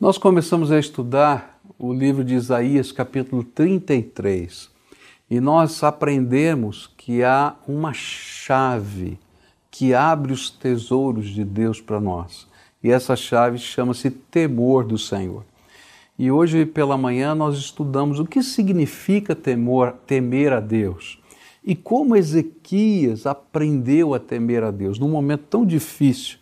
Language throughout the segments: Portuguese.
Nós começamos a estudar o livro de Isaías, capítulo 33, e nós aprendemos que há uma chave que abre os tesouros de Deus para nós. E essa chave chama-se temor do Senhor. E hoje pela manhã nós estudamos o que significa temor, temer a Deus. E como Ezequias aprendeu a temer a Deus num momento tão difícil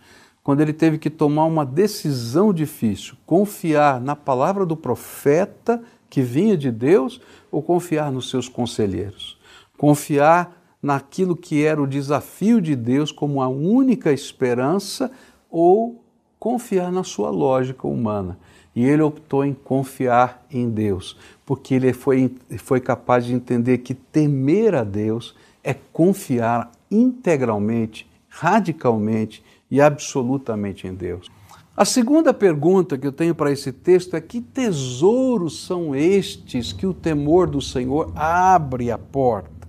quando ele teve que tomar uma decisão difícil, confiar na palavra do profeta que vinha de Deus ou confiar nos seus conselheiros, confiar naquilo que era o desafio de Deus como a única esperança ou confiar na sua lógica humana. E ele optou em confiar em Deus, porque ele foi, foi capaz de entender que temer a Deus é confiar integralmente, radicalmente e absolutamente em Deus. A segunda pergunta que eu tenho para esse texto é: que tesouros são estes que o temor do Senhor abre a porta?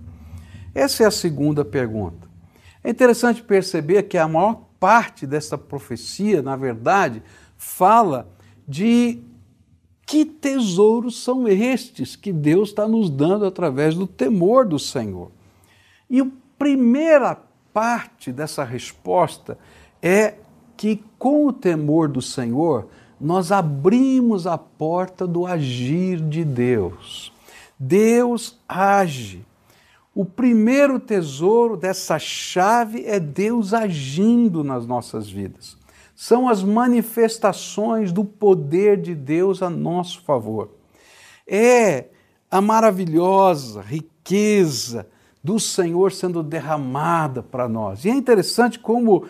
Essa é a segunda pergunta. É interessante perceber que a maior parte dessa profecia, na verdade, fala de que tesouros são estes que Deus está nos dando através do temor do Senhor. E a primeira parte dessa resposta é que com o temor do Senhor, nós abrimos a porta do agir de Deus. Deus age. O primeiro tesouro dessa chave é Deus agindo nas nossas vidas. São as manifestações do poder de Deus a nosso favor. É a maravilhosa riqueza do Senhor sendo derramada para nós. E é interessante como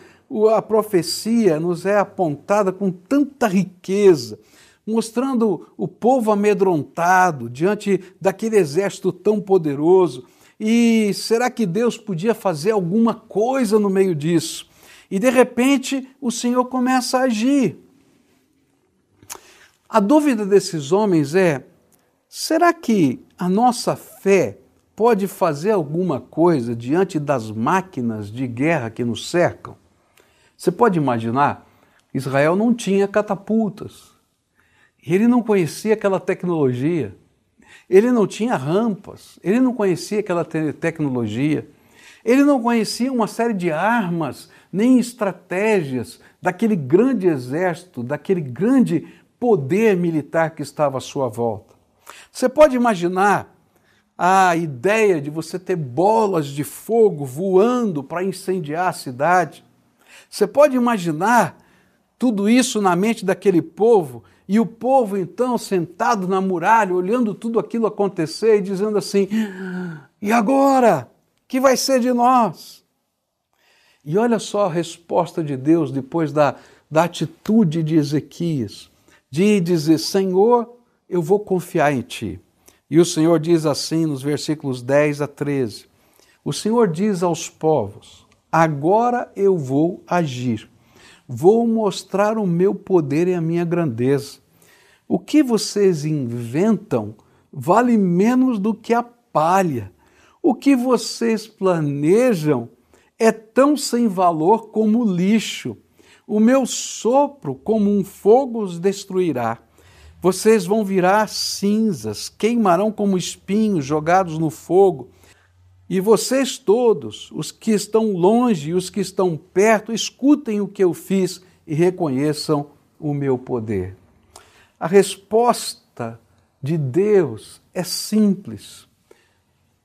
a profecia nos é apontada com tanta riqueza, mostrando o povo amedrontado diante daquele exército tão poderoso. E será que Deus podia fazer alguma coisa no meio disso? E de repente o Senhor começa a agir. A dúvida desses homens é: será que a nossa fé pode fazer alguma coisa diante das máquinas de guerra que nos cercam? Você pode imaginar? Israel não tinha catapultas. Ele não conhecia aquela tecnologia. Ele não tinha rampas. Ele não conhecia aquela te tecnologia. Ele não conhecia uma série de armas, nem estratégias daquele grande exército, daquele grande poder militar que estava à sua volta. Você pode imaginar a ideia de você ter bolas de fogo voando para incendiar a cidade? Você pode imaginar tudo isso na mente daquele povo e o povo então sentado na muralha, olhando tudo aquilo acontecer e dizendo assim: e agora? Que vai ser de nós? E olha só a resposta de Deus depois da, da atitude de Ezequias, de dizer: Senhor, eu vou confiar em ti. E o Senhor diz assim nos versículos 10 a 13: O Senhor diz aos povos: Agora eu vou agir. Vou mostrar o meu poder e a minha grandeza. O que vocês inventam vale menos do que a palha. O que vocês planejam é tão sem valor como lixo. O meu sopro, como um fogo, os destruirá. Vocês vão virar cinzas, queimarão como espinhos jogados no fogo e vocês todos, os que estão longe e os que estão perto, escutem o que eu fiz e reconheçam o meu poder. A resposta de Deus é simples.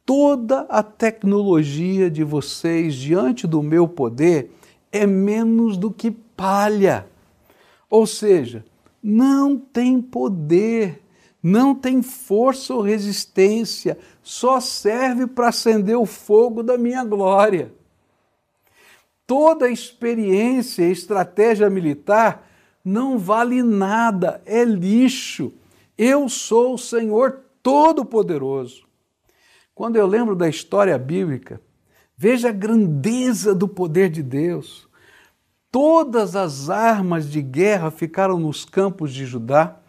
Toda a tecnologia de vocês diante do meu poder é menos do que palha. Ou seja, não tem poder não tem força ou resistência, só serve para acender o fogo da minha glória. Toda experiência e estratégia militar não vale nada, é lixo. Eu sou o Senhor Todo-Poderoso. Quando eu lembro da história bíblica, veja a grandeza do poder de Deus. Todas as armas de guerra ficaram nos campos de Judá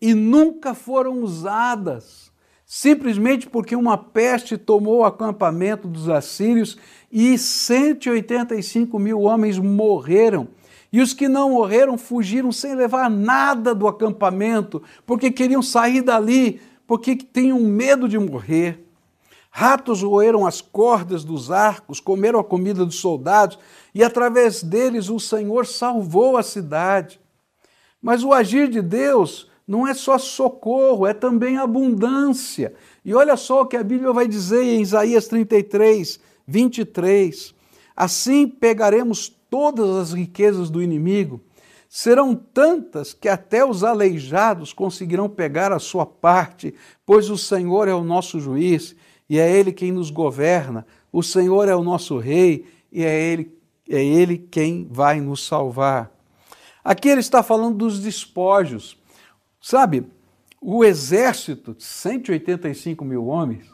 e nunca foram usadas, simplesmente porque uma peste tomou o acampamento dos assírios e 185 mil homens morreram. E os que não morreram fugiram sem levar nada do acampamento, porque queriam sair dali, porque tinham medo de morrer. Ratos roeram as cordas dos arcos, comeram a comida dos soldados, e através deles o Senhor salvou a cidade. Mas o agir de Deus não é só socorro, é também abundância. E olha só o que a Bíblia vai dizer em Isaías 33, 23. Assim pegaremos todas as riquezas do inimigo, serão tantas que até os aleijados conseguirão pegar a sua parte, pois o Senhor é o nosso juiz e é Ele quem nos governa, o Senhor é o nosso rei e é Ele, é Ele quem vai nos salvar. Aqui ele está falando dos despojos. Sabe, o exército, 185 mil homens,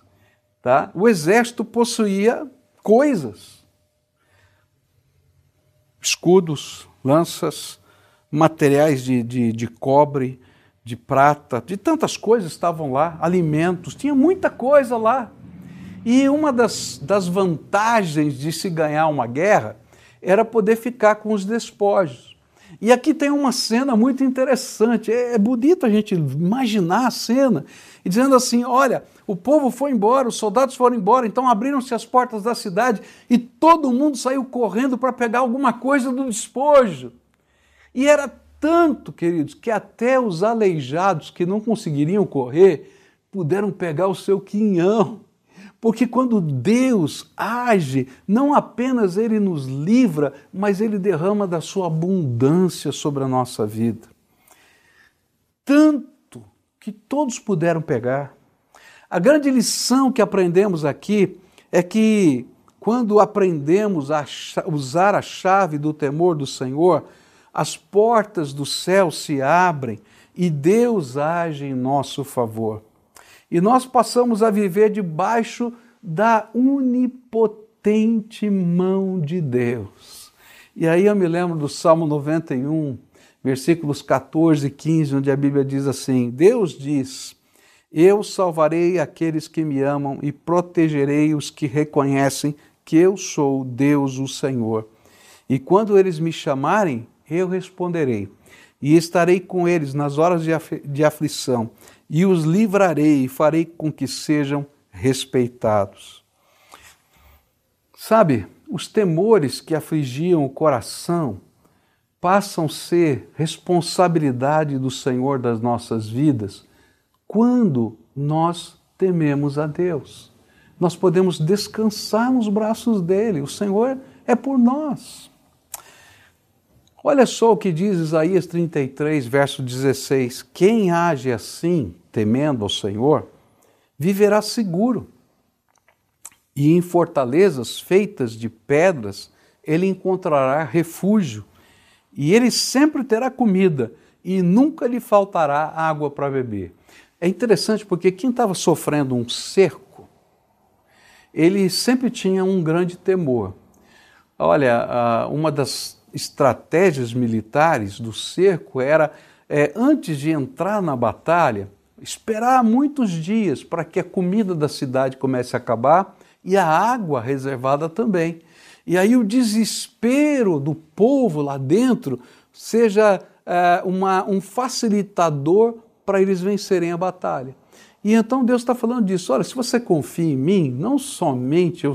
tá? o exército possuía coisas: escudos, lanças, materiais de, de, de cobre, de prata, de tantas coisas estavam lá, alimentos, tinha muita coisa lá. E uma das, das vantagens de se ganhar uma guerra era poder ficar com os despojos. E aqui tem uma cena muito interessante. É, é bonito a gente imaginar a cena e dizendo assim: olha, o povo foi embora, os soldados foram embora, então abriram-se as portas da cidade e todo mundo saiu correndo para pegar alguma coisa do despojo. E era tanto, queridos, que até os aleijados que não conseguiriam correr puderam pegar o seu quinhão. Porque quando Deus age, não apenas Ele nos livra, mas Ele derrama da sua abundância sobre a nossa vida. Tanto que todos puderam pegar. A grande lição que aprendemos aqui é que quando aprendemos a usar a chave do temor do Senhor, as portas do céu se abrem e Deus age em nosso favor e nós passamos a viver debaixo da onipotente mão de Deus. E aí eu me lembro do Salmo 91, versículos 14 e 15, onde a Bíblia diz assim: Deus diz: Eu salvarei aqueles que me amam e protegerei os que reconhecem que eu sou Deus, o Senhor. E quando eles me chamarem, eu responderei, e estarei com eles nas horas de aflição e os livrarei e farei com que sejam respeitados. Sabe, os temores que afligiam o coração passam a ser responsabilidade do Senhor das nossas vidas quando nós tememos a Deus. Nós podemos descansar nos braços dele, o Senhor é por nós. Olha só o que diz Isaías 33, verso 16: Quem age assim temendo ao Senhor, viverá seguro. E em fortalezas feitas de pedras, ele encontrará refúgio. E ele sempre terá comida e nunca lhe faltará água para beber. É interessante porque quem estava sofrendo um cerco, ele sempre tinha um grande temor. Olha, uma das estratégias militares do cerco era, é, antes de entrar na batalha, esperar muitos dias para que a comida da cidade comece a acabar e a água reservada também. E aí o desespero do povo lá dentro seja é, uma, um facilitador para eles vencerem a batalha. E então Deus está falando disso. Olha, se você confia em mim, não somente eu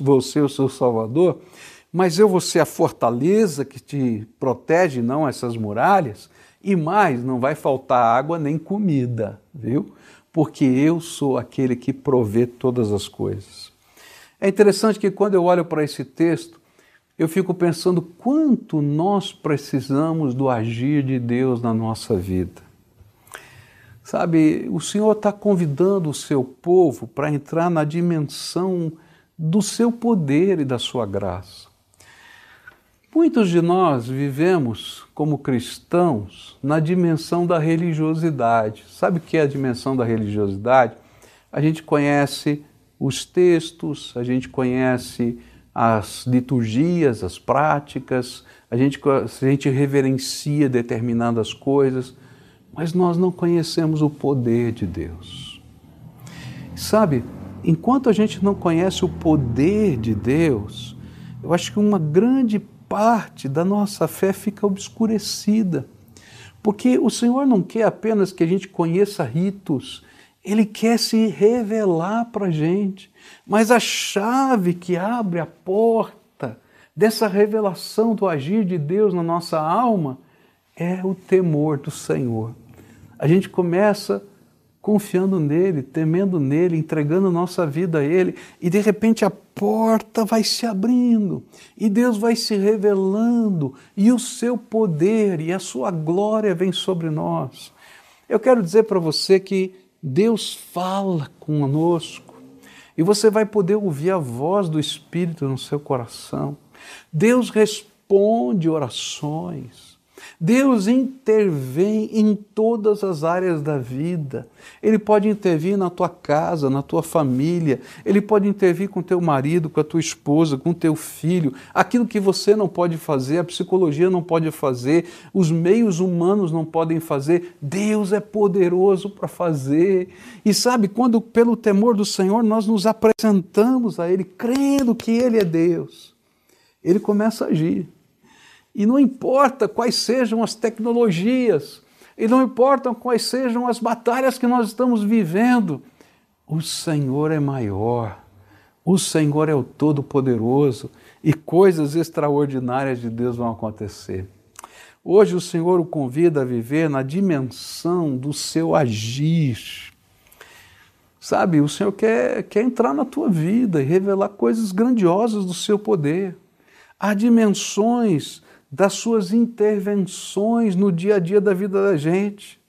vou ser o seu Salvador, mas eu vou ser a fortaleza que te protege, não essas muralhas. E mais, não vai faltar água nem comida, viu? Porque eu sou aquele que provê todas as coisas. É interessante que quando eu olho para esse texto, eu fico pensando quanto nós precisamos do agir de Deus na nossa vida. Sabe, o Senhor está convidando o seu povo para entrar na dimensão do seu poder e da sua graça. Muitos de nós vivemos como cristãos na dimensão da religiosidade. Sabe o que é a dimensão da religiosidade? A gente conhece os textos, a gente conhece as liturgias, as práticas, a gente, a gente reverencia determinadas coisas, mas nós não conhecemos o poder de Deus. Sabe, enquanto a gente não conhece o poder de Deus, eu acho que uma grande parte da nossa fé fica obscurecida. Porque o Senhor não quer apenas que a gente conheça ritos, Ele quer se revelar para a gente. Mas a chave que abre a porta dessa revelação do agir de Deus na nossa alma é o temor do Senhor. A gente começa confiando nele, temendo nele, entregando nossa vida a ele, e de repente a porta vai se abrindo, e Deus vai se revelando, e o seu poder e a sua glória vem sobre nós. Eu quero dizer para você que Deus fala conosco, e você vai poder ouvir a voz do Espírito no seu coração. Deus responde orações. Deus intervém em todas as áreas da vida. Ele pode intervir na tua casa, na tua família, ele pode intervir com teu marido, com a tua esposa, com teu filho. Aquilo que você não pode fazer, a psicologia não pode fazer, os meios humanos não podem fazer, Deus é poderoso para fazer. E sabe, quando pelo temor do Senhor nós nos apresentamos a ele, crendo que ele é Deus, ele começa a agir. E não importa quais sejam as tecnologias, e não importam quais sejam as batalhas que nós estamos vivendo, o Senhor é maior, o Senhor é o Todo-Poderoso e coisas extraordinárias de Deus vão acontecer. Hoje o Senhor o convida a viver na dimensão do seu agir. Sabe, o Senhor quer, quer entrar na tua vida e revelar coisas grandiosas do seu poder. Há dimensões das suas intervenções no dia a dia da vida da gente.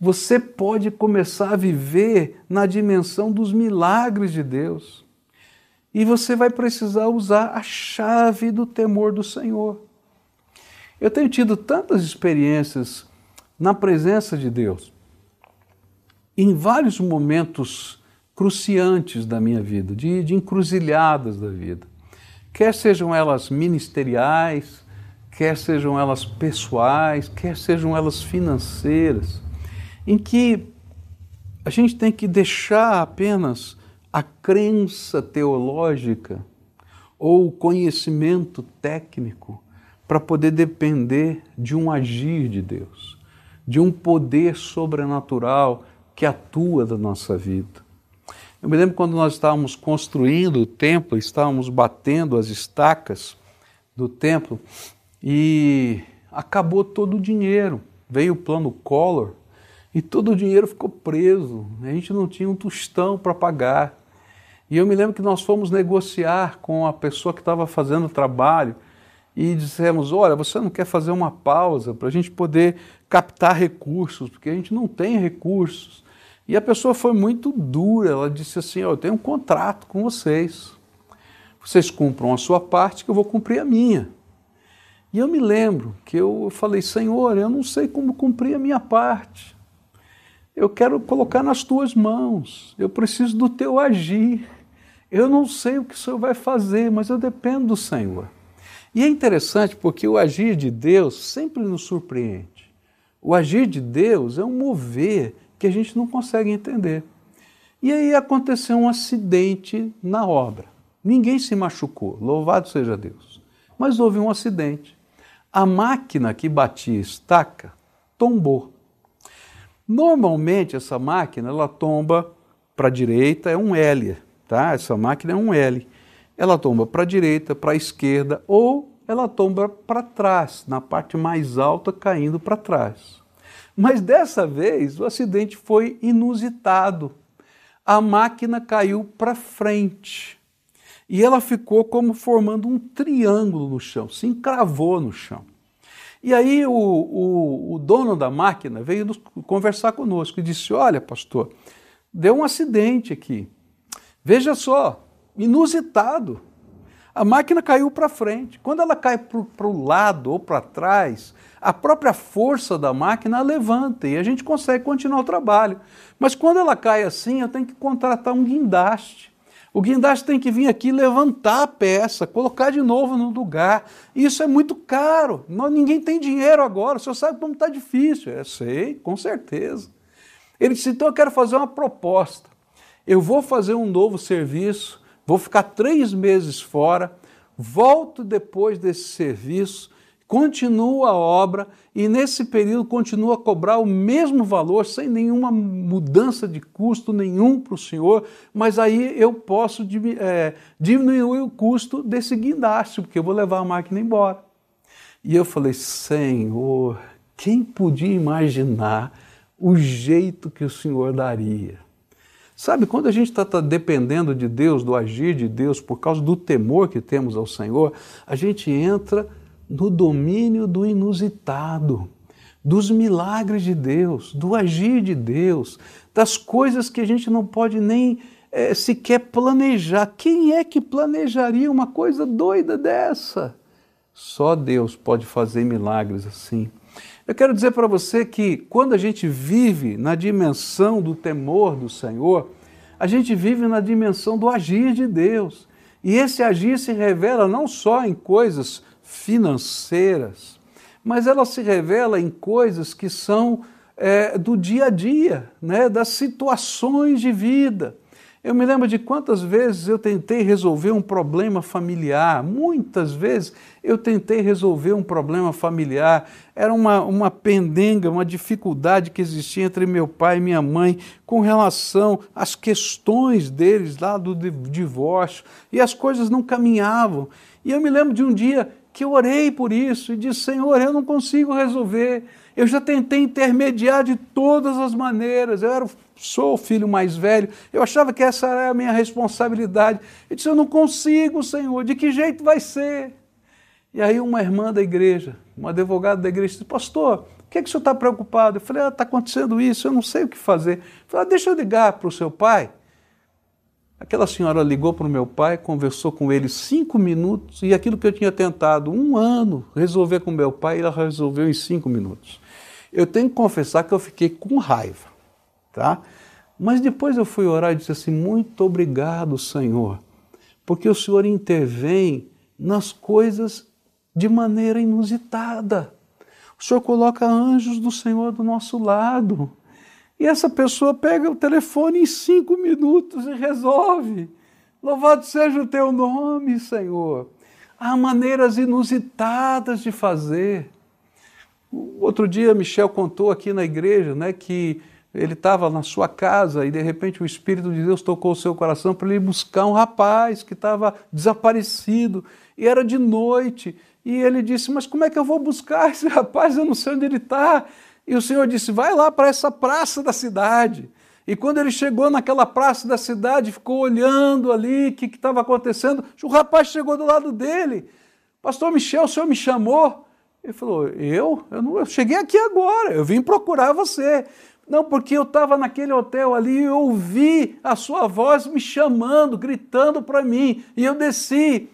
Você pode começar a viver na dimensão dos milagres de Deus. E você vai precisar usar a chave do temor do Senhor. Eu tenho tido tantas experiências na presença de Deus, em vários momentos cruciantes da minha vida, de, de encruzilhadas da vida, quer sejam elas ministeriais, quer sejam elas pessoais, quer sejam elas financeiras, em que a gente tem que deixar apenas a crença teológica ou o conhecimento técnico para poder depender de um agir de Deus, de um poder sobrenatural que atua na nossa vida. Eu me lembro quando nós estávamos construindo o templo, estávamos batendo as estacas do templo, e acabou todo o dinheiro. Veio o plano Collor e todo o dinheiro ficou preso. A gente não tinha um tostão para pagar. E eu me lembro que nós fomos negociar com a pessoa que estava fazendo o trabalho e dissemos: Olha, você não quer fazer uma pausa para a gente poder captar recursos, porque a gente não tem recursos. E a pessoa foi muito dura, ela disse assim: oh, Eu tenho um contrato com vocês. Vocês cumpram a sua parte, que eu vou cumprir a minha. E eu me lembro que eu falei, Senhor, eu não sei como cumprir a minha parte. Eu quero colocar nas tuas mãos. Eu preciso do teu agir. Eu não sei o que o Senhor vai fazer, mas eu dependo do Senhor. E é interessante porque o agir de Deus sempre nos surpreende. O agir de Deus é um mover que a gente não consegue entender. E aí aconteceu um acidente na obra. Ninguém se machucou, louvado seja Deus. Mas houve um acidente. A máquina que batia estaca tombou. Normalmente essa máquina ela tomba para a direita, é um L, tá? Essa máquina é um L. Ela tomba para a direita, para a esquerda ou ela tomba para trás, na parte mais alta, caindo para trás. Mas dessa vez o acidente foi inusitado. A máquina caiu para frente e ela ficou como formando um triângulo no chão, se encravou no chão. E aí o, o, o dono da máquina veio nos, conversar conosco e disse: Olha, pastor, deu um acidente aqui. Veja só, inusitado. A máquina caiu para frente. Quando ela cai para o lado ou para trás, a própria força da máquina a levanta e a gente consegue continuar o trabalho. Mas quando ela cai assim, eu tenho que contratar um guindaste. O guindaste tem que vir aqui levantar a peça, colocar de novo no lugar. Isso é muito caro. ninguém tem dinheiro agora. O senhor sabe como está difícil. Eu sei, com certeza. Ele disse: então eu quero fazer uma proposta. Eu vou fazer um novo serviço, vou ficar três meses fora, volto depois desse serviço, continuo a obra e nesse período continuo a cobrar o mesmo valor, sem nenhuma mudança de custo nenhum para o senhor, mas aí eu posso é, diminuir o custo desse guindaste, porque eu vou levar a máquina embora. E eu falei, Senhor, quem podia imaginar o jeito que o senhor daria? Sabe, quando a gente está tá dependendo de Deus, do agir de Deus, por causa do temor que temos ao Senhor, a gente entra no domínio do inusitado, dos milagres de Deus, do agir de Deus, das coisas que a gente não pode nem é, sequer planejar. Quem é que planejaria uma coisa doida dessa? Só Deus pode fazer milagres assim. Eu quero dizer para você que quando a gente vive na dimensão do temor do Senhor, a gente vive na dimensão do agir de Deus. E esse agir se revela não só em coisas financeiras, mas ela se revela em coisas que são é, do dia a dia, né, das situações de vida. Eu me lembro de quantas vezes eu tentei resolver um problema familiar. Muitas vezes eu tentei resolver um problema familiar. Era uma, uma pendenga, uma dificuldade que existia entre meu pai e minha mãe com relação às questões deles lá do divórcio. E as coisas não caminhavam. E eu me lembro de um dia que eu orei por isso e disse: Senhor, eu não consigo resolver. Eu já tentei intermediar de todas as maneiras. Eu era, sou o filho mais velho. Eu achava que essa era a minha responsabilidade. Eu disse: Eu não consigo, Senhor. De que jeito vai ser? E aí, uma irmã da igreja, uma advogada da igreja, disse: Pastor, o que, é que o senhor está preocupado? Eu falei: Está ah, acontecendo isso, eu não sei o que fazer. Eu falei: ah, Deixa eu ligar para o seu pai. Aquela senhora ligou para o meu pai, conversou com ele cinco minutos e aquilo que eu tinha tentado um ano resolver com meu pai, ela resolveu em cinco minutos. Eu tenho que confessar que eu fiquei com raiva, tá? Mas depois eu fui orar e disse assim: Muito obrigado, Senhor, porque o Senhor intervém nas coisas de maneira inusitada. O Senhor coloca anjos do Senhor do nosso lado. E essa pessoa pega o telefone em cinco minutos e resolve. Louvado seja o teu nome, Senhor. Há maneiras inusitadas de fazer. Outro dia, Michel contou aqui na igreja né, que ele estava na sua casa e de repente o Espírito de Deus tocou o seu coração para ele buscar um rapaz que estava desaparecido e era de noite. E ele disse: Mas como é que eu vou buscar esse rapaz? Eu não sei onde ele está. E o Senhor disse: vai lá para essa praça da cidade. E quando ele chegou naquela praça da cidade, ficou olhando ali o que estava acontecendo, o rapaz chegou do lado dele. Pastor Michel, o senhor me chamou? Ele falou: Eu? Eu, não, eu cheguei aqui agora, eu vim procurar você. Não, porque eu estava naquele hotel ali e ouvi a sua voz me chamando, gritando para mim, e eu desci.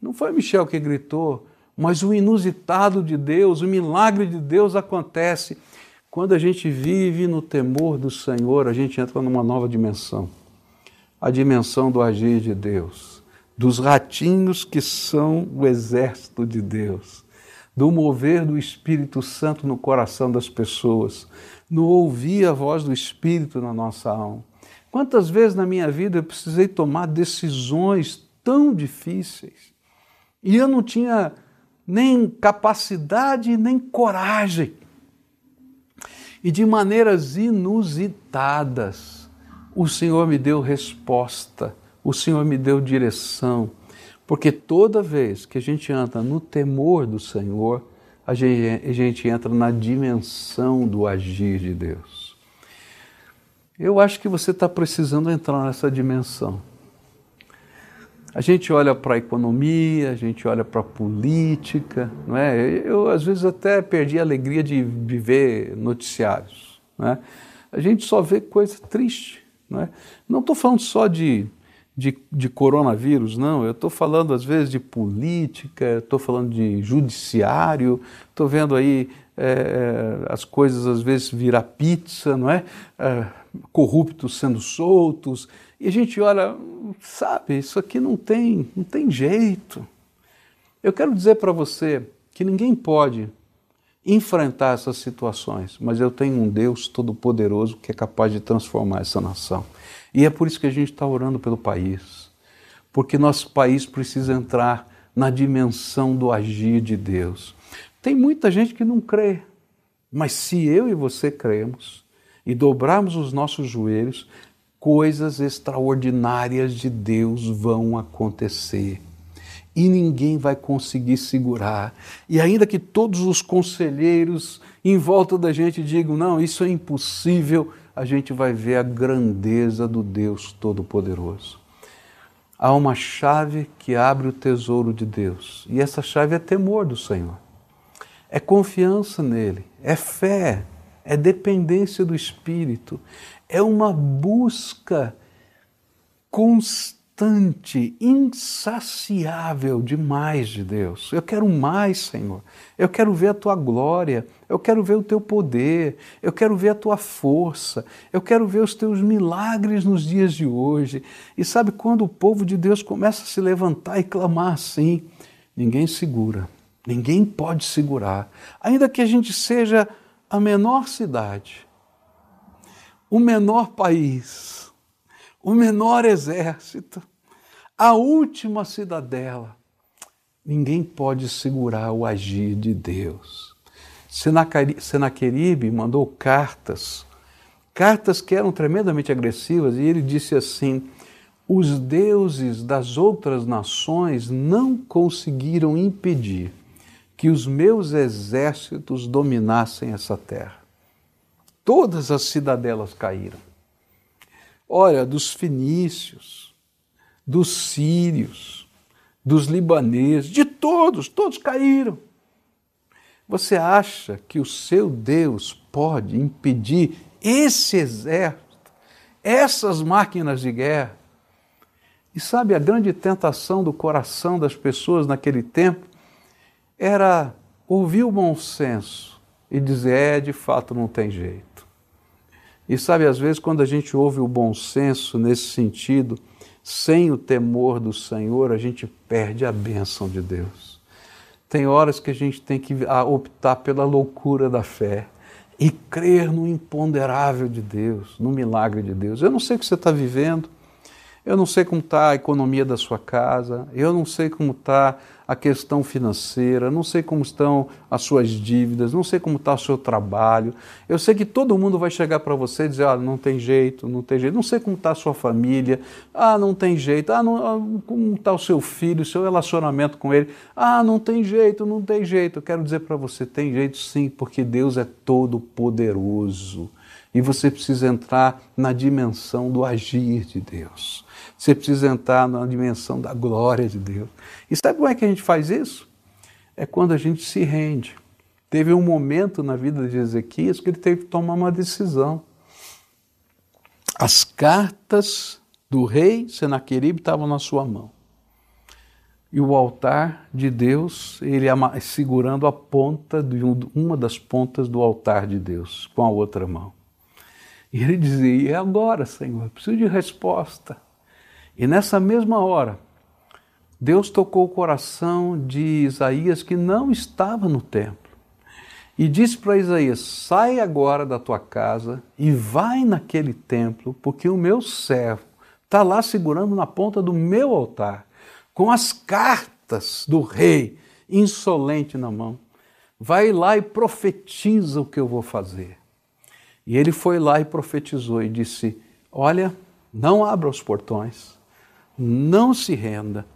Não foi Michel que gritou, mas o inusitado de Deus, o milagre de Deus acontece. Quando a gente vive no temor do Senhor, a gente entra numa nova dimensão. A dimensão do agir de Deus, dos ratinhos que são o exército de Deus, do mover do Espírito Santo no coração das pessoas, no ouvir a voz do Espírito na nossa alma. Quantas vezes na minha vida eu precisei tomar decisões tão difíceis? E eu não tinha nem capacidade nem coragem e de maneiras inusitadas, o Senhor me deu resposta, o Senhor me deu direção, porque toda vez que a gente anda no temor do Senhor, a gente, a gente entra na dimensão do agir de Deus. Eu acho que você está precisando entrar nessa dimensão. A gente olha para a economia, a gente olha para a política, não é? Eu às vezes até perdi a alegria de, de ver noticiários, é? A gente só vê coisa triste, não é? Não estou falando só de, de, de coronavírus, não. Eu estou falando às vezes de política, estou falando de judiciário, estou vendo aí é, as coisas às vezes virar pizza, não é? é corruptos sendo soltos e a gente olha, sabe, isso aqui não tem, não tem jeito. Eu quero dizer para você que ninguém pode enfrentar essas situações, mas eu tenho um Deus todo-poderoso que é capaz de transformar essa nação. E é por isso que a gente está orando pelo país, porque nosso país precisa entrar na dimensão do agir de Deus. Tem muita gente que não crê, mas se eu e você cremos e dobrarmos os nossos joelhos, coisas extraordinárias de Deus vão acontecer. E ninguém vai conseguir segurar. E ainda que todos os conselheiros em volta da gente digam: não, isso é impossível, a gente vai ver a grandeza do Deus Todo-Poderoso. Há uma chave que abre o tesouro de Deus, e essa chave é temor do Senhor, é confiança nele, é fé, é dependência do Espírito, é uma busca constante insaciável demais de Deus. Eu quero mais, Senhor. Eu quero ver a tua glória, eu quero ver o teu poder, eu quero ver a tua força, eu quero ver os teus milagres nos dias de hoje. E sabe quando o povo de Deus começa a se levantar e clamar assim? Ninguém segura, ninguém pode segurar. Ainda que a gente seja a menor cidade, o menor país, o menor exército, a última cidadela. Ninguém pode segurar o agir de Deus. Senaqueribe mandou cartas, cartas que eram tremendamente agressivas, e ele disse assim: os deuses das outras nações não conseguiram impedir que os meus exércitos dominassem essa terra. Todas as cidadelas caíram. Olha, dos fenícios, dos sírios, dos libaneses, de todos, todos caíram. Você acha que o seu Deus pode impedir esse exército, essas máquinas de guerra? E sabe, a grande tentação do coração das pessoas naquele tempo era ouvir o bom senso e dizer: é, de fato não tem jeito. E sabe, às vezes, quando a gente ouve o bom senso nesse sentido, sem o temor do Senhor, a gente perde a bênção de Deus. Tem horas que a gente tem que optar pela loucura da fé e crer no imponderável de Deus, no milagre de Deus. Eu não sei o que você está vivendo, eu não sei como está a economia da sua casa, eu não sei como está a questão financeira, não sei como estão as suas dívidas, não sei como está o seu trabalho. Eu sei que todo mundo vai chegar para você e dizer: ah, não tem jeito, não tem jeito. Não sei como está a sua família, ah, não tem jeito, ah, não, ah, como está o seu filho, o seu relacionamento com ele, ah, não tem jeito, não tem jeito. Eu quero dizer para você: tem jeito sim, porque Deus é todo poderoso. E você precisa entrar na dimensão do agir de Deus. Você precisa entrar na dimensão da glória de Deus. E sabe como é que a gente faz isso? É quando a gente se rende. Teve um momento na vida de Ezequias que ele teve que tomar uma decisão. As cartas do rei Senaqueribe estavam na sua mão. E o altar de Deus, ele segurando a ponta de uma das pontas do altar de Deus com a outra mão. E ele dizia: E agora, Senhor? Preciso de resposta. E nessa mesma hora, Deus tocou o coração de Isaías que não estava no templo. E disse para Isaías: Sai agora da tua casa e vai naquele templo, porque o meu servo está lá segurando na ponta do meu altar, com as cartas do rei insolente na mão. Vai lá e profetiza o que eu vou fazer. E ele foi lá e profetizou e disse: Olha, não abra os portões, não se renda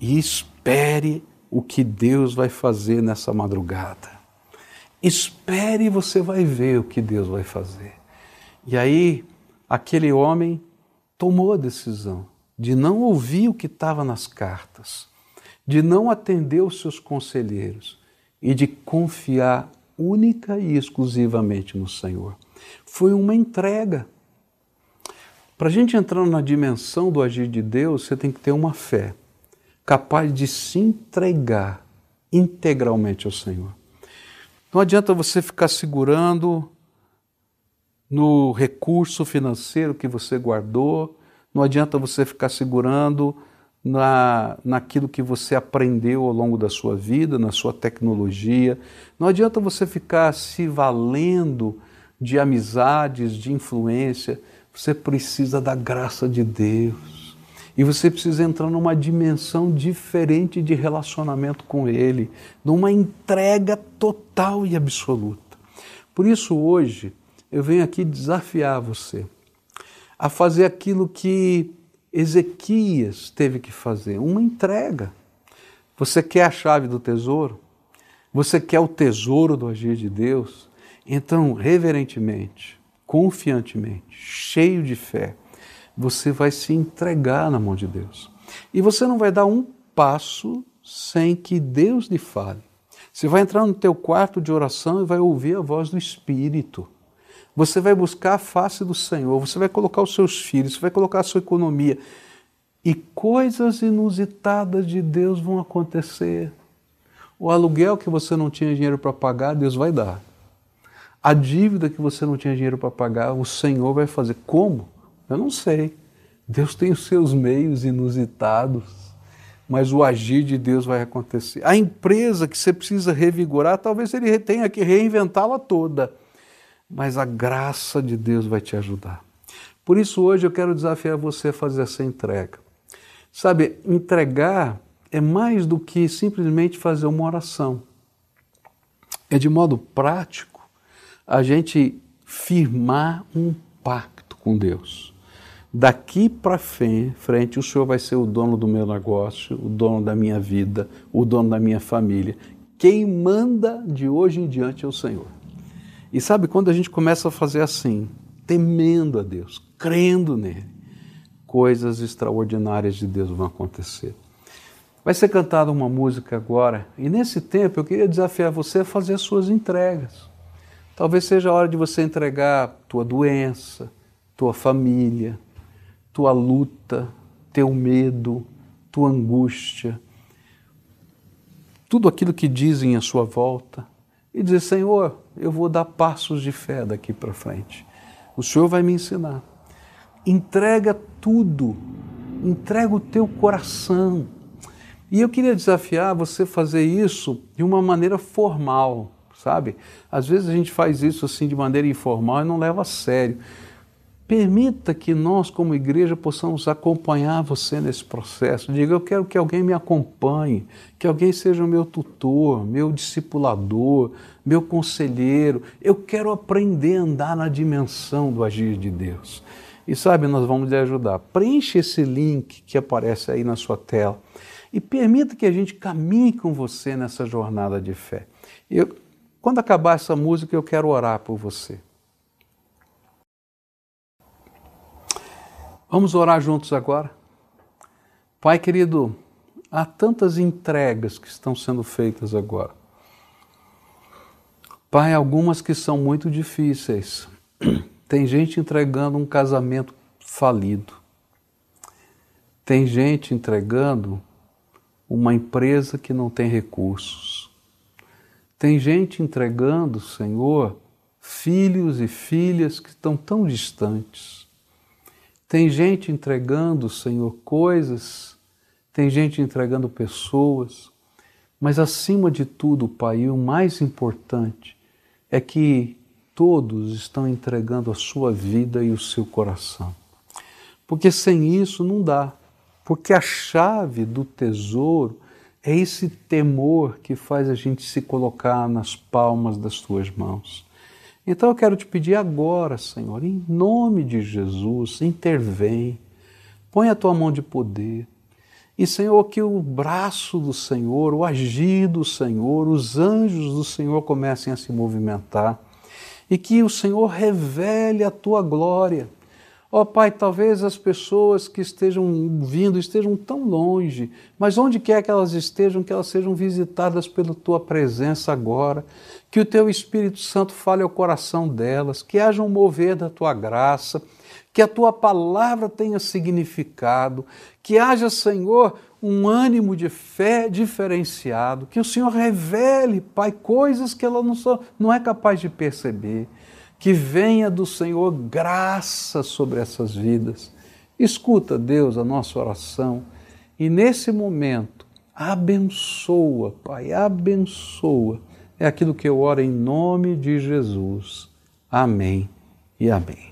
e espere o que Deus vai fazer nessa madrugada. Espere e você vai ver o que Deus vai fazer. E aí, aquele homem tomou a decisão de não ouvir o que estava nas cartas, de não atender os seus conselheiros e de confiar única e exclusivamente no Senhor. Foi uma entrega. Para a gente entrar na dimensão do agir de Deus, você tem que ter uma fé capaz de se entregar integralmente ao Senhor. Não adianta você ficar segurando no recurso financeiro que você guardou, não adianta você ficar segurando na, naquilo que você aprendeu ao longo da sua vida, na sua tecnologia, não adianta você ficar se valendo de amizades, de influência, você precisa da graça de Deus. E você precisa entrar numa dimensão diferente de relacionamento com Ele, numa entrega total e absoluta. Por isso, hoje, eu venho aqui desafiar você a fazer aquilo que Ezequias teve que fazer uma entrega. Você quer a chave do tesouro? Você quer o tesouro do agir de Deus? Então, reverentemente, confiantemente, cheio de fé, você vai se entregar na mão de Deus. E você não vai dar um passo sem que Deus lhe fale. Você vai entrar no teu quarto de oração e vai ouvir a voz do Espírito. Você vai buscar a face do Senhor, você vai colocar os seus filhos, você vai colocar a sua economia. E coisas inusitadas de Deus vão acontecer. O aluguel que você não tinha dinheiro para pagar, Deus vai dar. A dívida que você não tinha dinheiro para pagar, o Senhor vai fazer. Como? Eu não sei. Deus tem os seus meios inusitados, mas o agir de Deus vai acontecer. A empresa que você precisa revigorar, talvez ele tenha que reinventá-la toda, mas a graça de Deus vai te ajudar. Por isso, hoje eu quero desafiar você a fazer essa entrega. Sabe, entregar é mais do que simplesmente fazer uma oração. É de modo prático a gente firmar um pacto com Deus. Daqui para frente, o Senhor vai ser o dono do meu negócio, o dono da minha vida, o dono da minha família. Quem manda de hoje em diante é o Senhor. E sabe quando a gente começa a fazer assim, temendo a Deus, crendo nele, coisas extraordinárias de Deus vão acontecer. Vai ser cantada uma música agora, e nesse tempo eu queria desafiar você a fazer as suas entregas. Talvez seja a hora de você entregar tua doença, tua família, tua luta, teu medo, tua angústia, tudo aquilo que dizem à sua volta, e dizer: Senhor, eu vou dar passos de fé daqui para frente. O Senhor vai me ensinar. Entrega tudo, entrega o teu coração. E eu queria desafiar você a fazer isso de uma maneira formal sabe? Às vezes a gente faz isso assim de maneira informal e não leva a sério. Permita que nós, como igreja, possamos acompanhar você nesse processo. Diga, eu quero que alguém me acompanhe, que alguém seja meu tutor, meu discipulador, meu conselheiro. Eu quero aprender a andar na dimensão do agir de Deus. E sabe, nós vamos lhe ajudar. Preencha esse link que aparece aí na sua tela e permita que a gente caminhe com você nessa jornada de fé. Eu, quando acabar essa música, eu quero orar por você. Vamos orar juntos agora? Pai querido, há tantas entregas que estão sendo feitas agora. Pai, algumas que são muito difíceis. Tem gente entregando um casamento falido. Tem gente entregando uma empresa que não tem recursos. Tem gente entregando, Senhor, filhos e filhas que estão tão distantes. Tem gente entregando, Senhor, coisas, tem gente entregando pessoas, mas acima de tudo, Pai, o mais importante é que todos estão entregando a sua vida e o seu coração. Porque sem isso não dá. Porque a chave do tesouro é esse temor que faz a gente se colocar nas palmas das tuas mãos. Então eu quero te pedir agora, Senhor, em nome de Jesus, intervém, põe a tua mão de poder. E, Senhor, que o braço do Senhor, o agir do Senhor, os anjos do Senhor comecem a se movimentar e que o Senhor revele a tua glória Ó oh, Pai, talvez as pessoas que estejam vindo estejam tão longe, mas onde quer que elas estejam, que elas sejam visitadas pela Tua presença agora, que o Teu Espírito Santo fale ao coração delas, que haja um mover da Tua graça, que a Tua palavra tenha significado, que haja, Senhor, um ânimo de fé diferenciado, que o Senhor revele, Pai, coisas que ela não, só, não é capaz de perceber que venha do Senhor graça sobre essas vidas. Escuta, Deus, a nossa oração e nesse momento abençoa, Pai, abençoa. É aquilo que eu oro em nome de Jesus. Amém e amém.